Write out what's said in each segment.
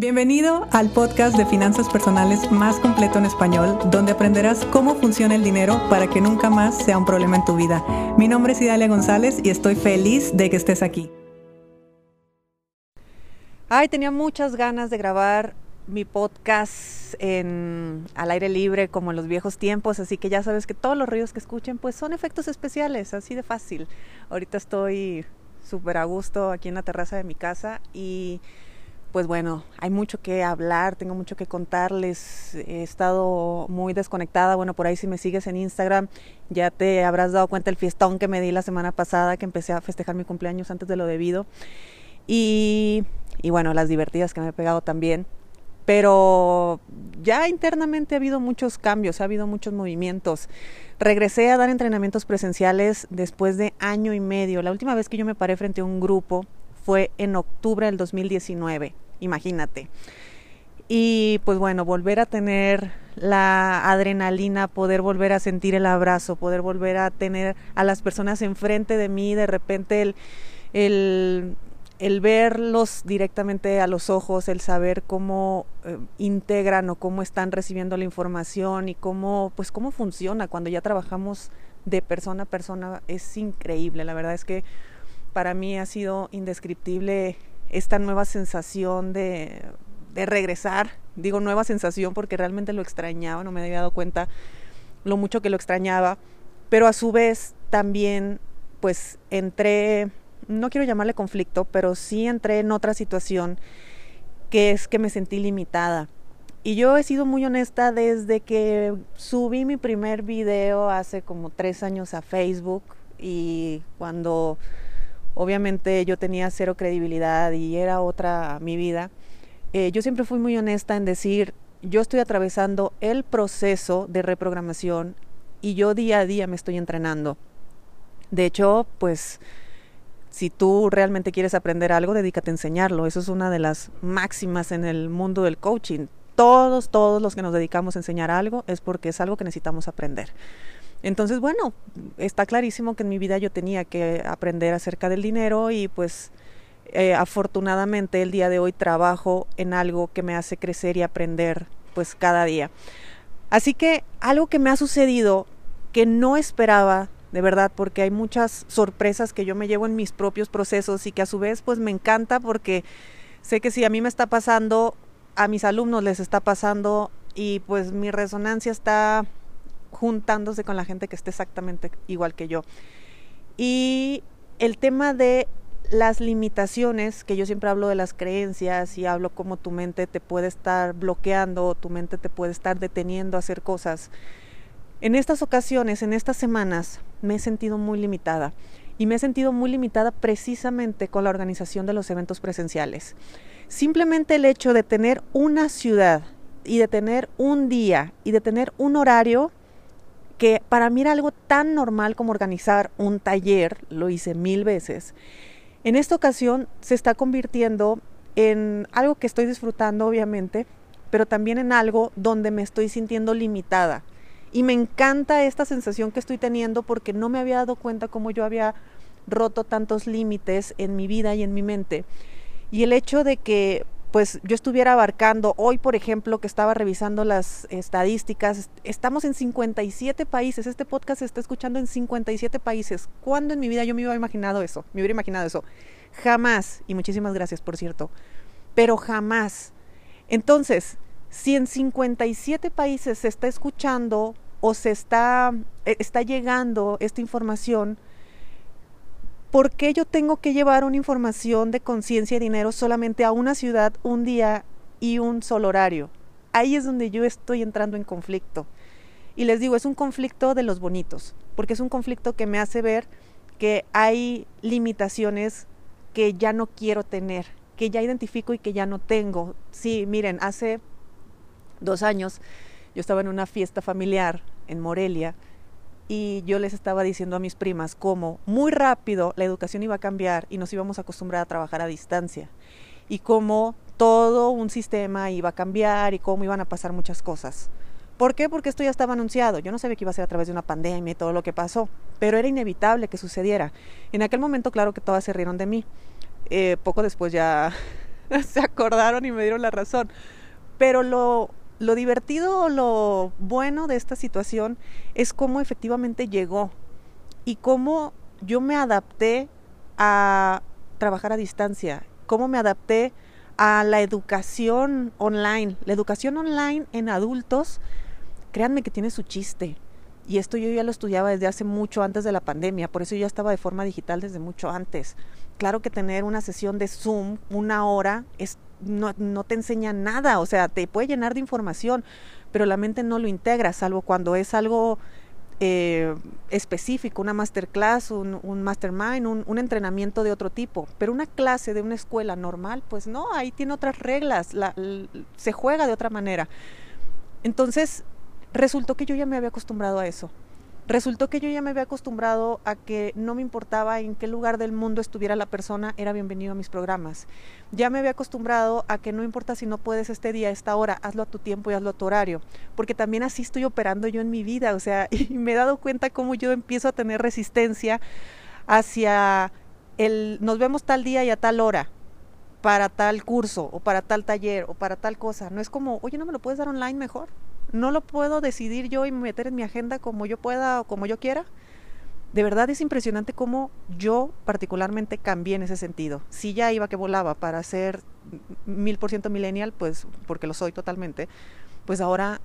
Bienvenido al podcast de finanzas personales más completo en español, donde aprenderás cómo funciona el dinero para que nunca más sea un problema en tu vida. Mi nombre es Idalia González y estoy feliz de que estés aquí. Ay, tenía muchas ganas de grabar mi podcast en, al aire libre como en los viejos tiempos, así que ya sabes que todos los ruidos que escuchen pues son efectos especiales, así de fácil. Ahorita estoy súper a gusto aquí en la terraza de mi casa y pues bueno, hay mucho que hablar, tengo mucho que contarles. He estado muy desconectada. Bueno, por ahí si me sigues en Instagram, ya te habrás dado cuenta el fiestón que me di la semana pasada, que empecé a festejar mi cumpleaños antes de lo debido. Y, y bueno, las divertidas que me he pegado también. Pero ya internamente ha habido muchos cambios, ha habido muchos movimientos. Regresé a dar entrenamientos presenciales después de año y medio. La última vez que yo me paré frente a un grupo fue en octubre del 2019, imagínate. Y pues bueno, volver a tener la adrenalina, poder volver a sentir el abrazo, poder volver a tener a las personas enfrente de mí, de repente el, el, verlos directamente a los ojos, el saber cómo eh, integran o cómo están recibiendo la información y cómo, pues cómo funciona cuando ya trabajamos de persona a persona es increíble. La verdad es que para mí ha sido indescriptible esta nueva sensación de, regresar. Digo nueva sensación porque realmente lo extrañaba, no me había dado cuenta lo mucho que lo extrañaba, pero a su vez también pues entré, no quiero llamarle conflicto, pero sí entré en otra situación que es que me sentí limitada. Y yo he sido muy honesta desde que subí mi primer video hace como tres años a Facebook y cuando obviamente yo tenía cero credibilidad y era otra mi vida, eh, yo siempre fui muy honesta en decir, yo estoy atravesando el proceso de reprogramación y yo día a día me estoy entrenando. De hecho, pues si tú realmente quieres aprender algo, dedícate a enseñarlo. Eso es una de las máximas en el mundo del coaching. Todos, todos los que nos dedicamos a enseñar algo es porque es algo que necesitamos aprender. Entonces, bueno, está clarísimo que en mi vida yo tenía que aprender acerca del dinero y pues eh, afortunadamente el día de hoy trabajo en algo que me hace crecer y aprender pues cada día. Así que algo que me ha sucedido que no esperaba, de verdad, porque hay muchas sorpresas que yo me llevo en mis propios procesos y que a su vez pues me encanta porque sé que si a mí me está pasando, a mis alumnos les está pasando y pues mi resonancia está juntándose con la gente que esté exactamente igual que yo. Y el tema de las limitaciones, que yo siempre hablo de las creencias y hablo como tu mente te puede estar bloqueando, tu mente te puede estar deteniendo a hacer cosas. En estas ocasiones, en estas semanas, me he sentido muy limitada y me he sentido muy limitada precisamente con la organización de los eventos presenciales. Simplemente el hecho de tener una ciudad y de tener un día y de tener un horario que para mí era algo tan normal como organizar un taller, lo hice mil veces, en esta ocasión se está convirtiendo en algo que estoy disfrutando obviamente, pero también en algo donde me estoy sintiendo limitada. Y me encanta esta sensación que estoy teniendo porque no me había dado cuenta cómo yo había roto tantos límites en mi vida y en mi mente. Y el hecho de que pues yo estuviera abarcando, hoy por ejemplo que estaba revisando las estadísticas, estamos en 57 países, este podcast se está escuchando en 57 países. ¿Cuándo en mi vida yo me hubiera imaginado eso? Me hubiera imaginado eso. Jamás, y muchísimas gracias por cierto, pero jamás. Entonces, si en 57 países se está escuchando o se está, eh, está llegando esta información, ¿por qué yo tengo que llevar una información de conciencia y dinero solamente a una ciudad un día y un solo horario? Ahí es donde yo estoy entrando en conflicto. Y les digo, es un conflicto de los bonitos, porque es un conflicto que me hace ver que hay limitaciones que ya no quiero tener, que ya identifico y que ya no tengo. Sí, miren, hace dos años yo estaba en una fiesta familiar en Morelia y yo les estaba diciendo a mis primas cómo muy rápido la educación iba a cambiar y nos íbamos a acostumbrar a trabajar a distancia y cómo todo un sistema iba a cambiar y cómo iban a pasar muchas cosas. ¿Por qué? Porque esto ya estaba anunciado. Yo no sabía que iba a ser a través de una pandemia y todo lo que pasó, pero era inevitable que sucediera. En aquel momento, claro que todas se rieron de mí. Eh, poco después ya se acordaron y me dieron la razón. Pero lo, lo divertido o lo bueno de esta situación es cómo efectivamente llegó y cómo yo me adapté a trabajar a distancia, cómo me adapté a la educación online. La educación online en adultos, créanme que tiene su chiste. Y esto yo ya lo estudiaba desde hace mucho antes de la pandemia, por eso yo ya estaba de forma digital desde mucho antes. Claro que tener una sesión de Zoom una hora es, no, no te enseña nada, o sea, te puede llenar de información, pero la mente no lo integra, salvo cuando es algo eh, específico, una masterclass, un, un mastermind, un, entrenamiento de otro tipo. Pero una clase de una escuela normal, pues no, ahí tiene otras reglas, la, se juega de otra manera. Entonces, resultó que yo ya me había acostumbrado a eso. Resultó que yo ya me había acostumbrado a que no me importaba en qué lugar del mundo estuviera la persona, era bienvenido a mis programas. Ya me había acostumbrado a que no importa si no puedes este día, esta hora, hazlo a tu tiempo y hazlo a tu horario, porque también así estoy operando yo en mi vida, o sea, y me he dado cuenta cómo yo empiezo a tener resistencia hacia el nos vemos tal día y a tal hora para tal curso o para tal taller o para tal cosa. No es como, oye, ¿no me lo puedes dar online mejor? No lo puedo decidir yo y meter en mi agenda como yo pueda o como yo quiera. De verdad es impresionante cómo yo particularmente cambié en ese sentido. Si ya iba que volaba para ser mil por ciento millennial, pues porque lo soy totalmente, pues ahora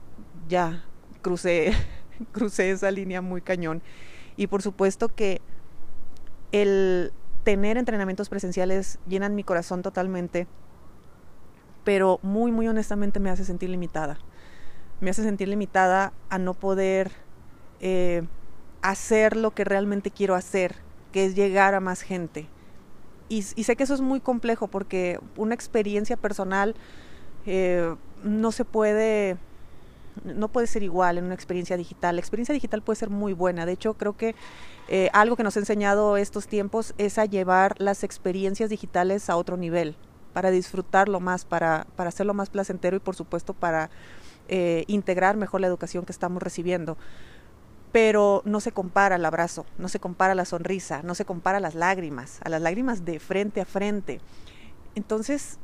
ya crucé, crucé esa línea muy cañón. Y por supuesto que el tener entrenamientos presenciales llenan mi corazón totalmente, pero muy, muy honestamente me hace sentir limitada me hace sentir limitada a no poder eh, hacer lo que realmente quiero hacer, que es llegar a más gente. Y, sé que eso es muy complejo porque una experiencia personal eh, no se puede, no puede ser igual en una experiencia digital. La experiencia digital puede ser muy buena. De hecho, creo que eh, algo que nos ha enseñado estos tiempos es a llevar las experiencias digitales a otro nivel, para disfrutarlo más, para, para hacerlo más placentero y por supuesto para eh, integrar mejor la educación que estamos recibiendo. Pero no se compara el abrazo, no se compara la sonrisa, no se compara las lágrimas, a las lágrimas de frente a frente. Entonces,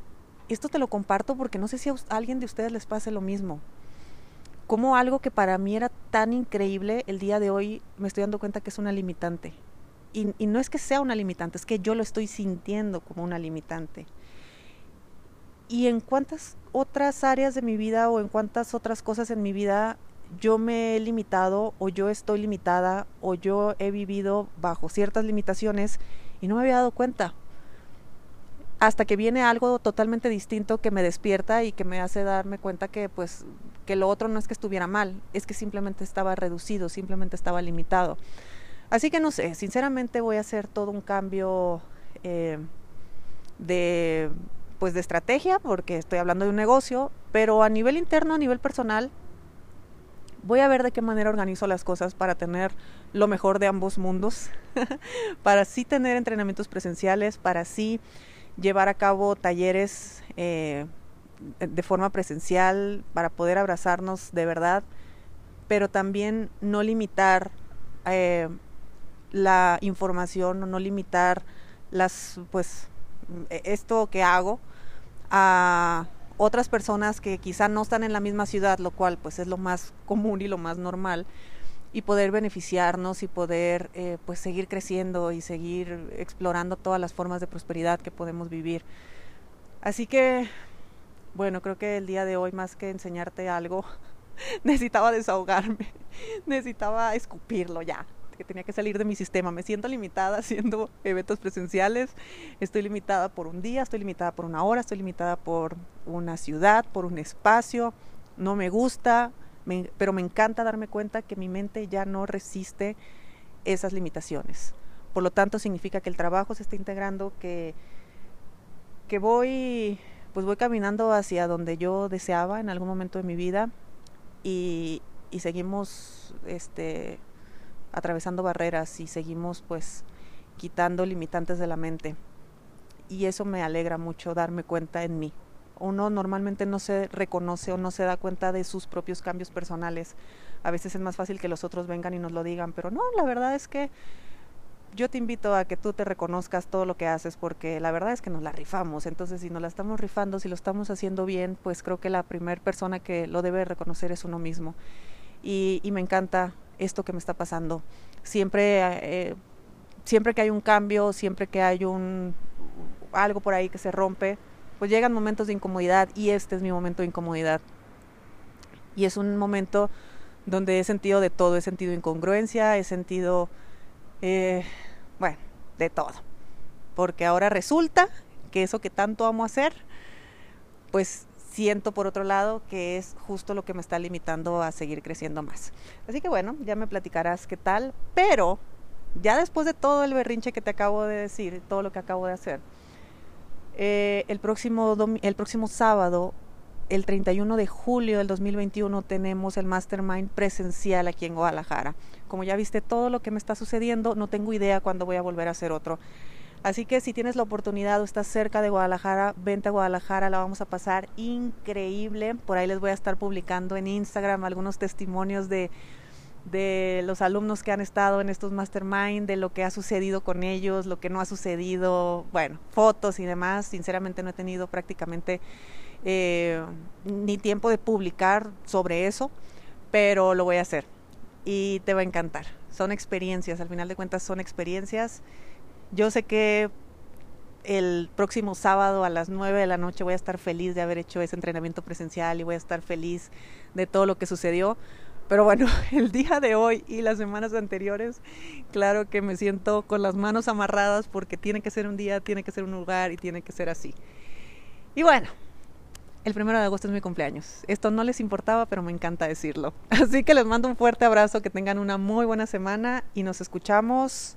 esto te lo comparto porque no sé si a alguien de ustedes les pase lo mismo. Como algo que para mí era tan increíble, el día de hoy me estoy dando cuenta que es una limitante. Y, y no es que sea una limitante, es que yo lo estoy sintiendo como una limitante y en cuántas otras áreas de mi vida o en cuántas otras cosas en mi vida yo me he limitado o yo estoy limitada o yo he vivido bajo ciertas limitaciones y no me había dado cuenta. Hasta que viene algo totalmente distinto que me despierta y que me hace darme cuenta que pues que lo otro no es que estuviera mal, es que simplemente estaba reducido, simplemente estaba limitado. Así que no sé, sinceramente voy a hacer todo un cambio eh, de pues de estrategia, porque estoy hablando de un negocio, pero a nivel interno, a nivel personal, voy a ver de qué manera organizo las cosas para tener lo mejor de ambos mundos, para sí tener entrenamientos presenciales, para sí llevar a cabo talleres eh, de forma presencial, para poder abrazarnos de verdad, pero también no limitar eh, la información no limitar las, pues, esto que hago a otras personas que quizá no están en la misma ciudad, lo cual pues es lo más común y lo más normal, y poder beneficiarnos y poder eh, pues seguir creciendo y seguir explorando todas las formas de prosperidad que podemos vivir. Así que, bueno, creo que el día de hoy más que enseñarte algo, necesitaba desahogarme, necesitaba escupirlo ya, tenía que salir de mi sistema. Me siento limitada haciendo eventos presenciales, estoy limitada por un día, estoy limitada por una hora, estoy limitada por una ciudad, por un espacio, no me gusta, pero me encanta darme cuenta que mi mente ya no resiste esas limitaciones. Por lo tanto, significa que el trabajo se está integrando, que, que voy, pues voy caminando hacia donde yo deseaba en algún momento de mi vida y, y seguimos este, atravesando barreras y seguimos pues quitando limitantes de la mente. Y eso me alegra mucho darme cuenta en mí. Uno normalmente no se reconoce o no se da cuenta de sus propios cambios personales. A veces es más fácil que los otros vengan y nos lo digan, pero no, la verdad es que yo te invito a que tú te reconozcas todo lo que haces porque la verdad es que nos la rifamos. Entonces, si nos la estamos rifando, si lo estamos haciendo bien, pues creo que la primera persona que lo debe reconocer es uno mismo. Y, me encanta esto que me está pasando. Siempre, eh, siempre que hay un cambio, siempre que hay un algo por ahí que se rompe, pues llegan momentos de incomodidad y este es mi momento de incomodidad. Y es un momento donde he sentido de todo, he sentido incongruencia, he sentido, eh, bueno, de todo. Porque ahora resulta que eso que tanto amo hacer, pues siento por otro lado que es justo lo que me está limitando a seguir creciendo más. Así que bueno, ya me platicarás qué tal, pero ya después de todo el berrinche que te acabo de decir, todo lo que acabo de hacer, eh, el, próximo el próximo sábado el 31 de julio del 2021 tenemos el Mastermind presencial aquí en Guadalajara. Como ya viste todo lo que me está sucediendo, no tengo idea cuándo voy a volver a hacer otro. Así que si tienes la oportunidad o estás cerca de Guadalajara, vente a Guadalajara, la vamos a pasar increíble. Por ahí les voy a estar publicando en Instagram algunos testimonios de, de los alumnos que han estado en estos mastermind, de lo que ha sucedido con ellos, lo que no ha sucedido, bueno, fotos y demás. Sinceramente no he tenido prácticamente eh, ni tiempo de publicar sobre eso, pero lo voy a hacer y te va a encantar. Son experiencias, al final de cuentas son experiencias. Yo sé que el próximo sábado a las 9 de la noche voy a estar feliz de haber hecho ese entrenamiento presencial y voy a estar feliz de todo lo que sucedió. Pero bueno, el día de hoy y las semanas anteriores, claro que me siento con las manos amarradas porque tiene que ser un día, tiene que ser un lugar y tiene que ser así. Y bueno, el primero de agosto es mi cumpleaños. Esto no les importaba, pero me encanta decirlo. Así que les mando un fuerte abrazo, que tengan una muy buena semana y nos escuchamos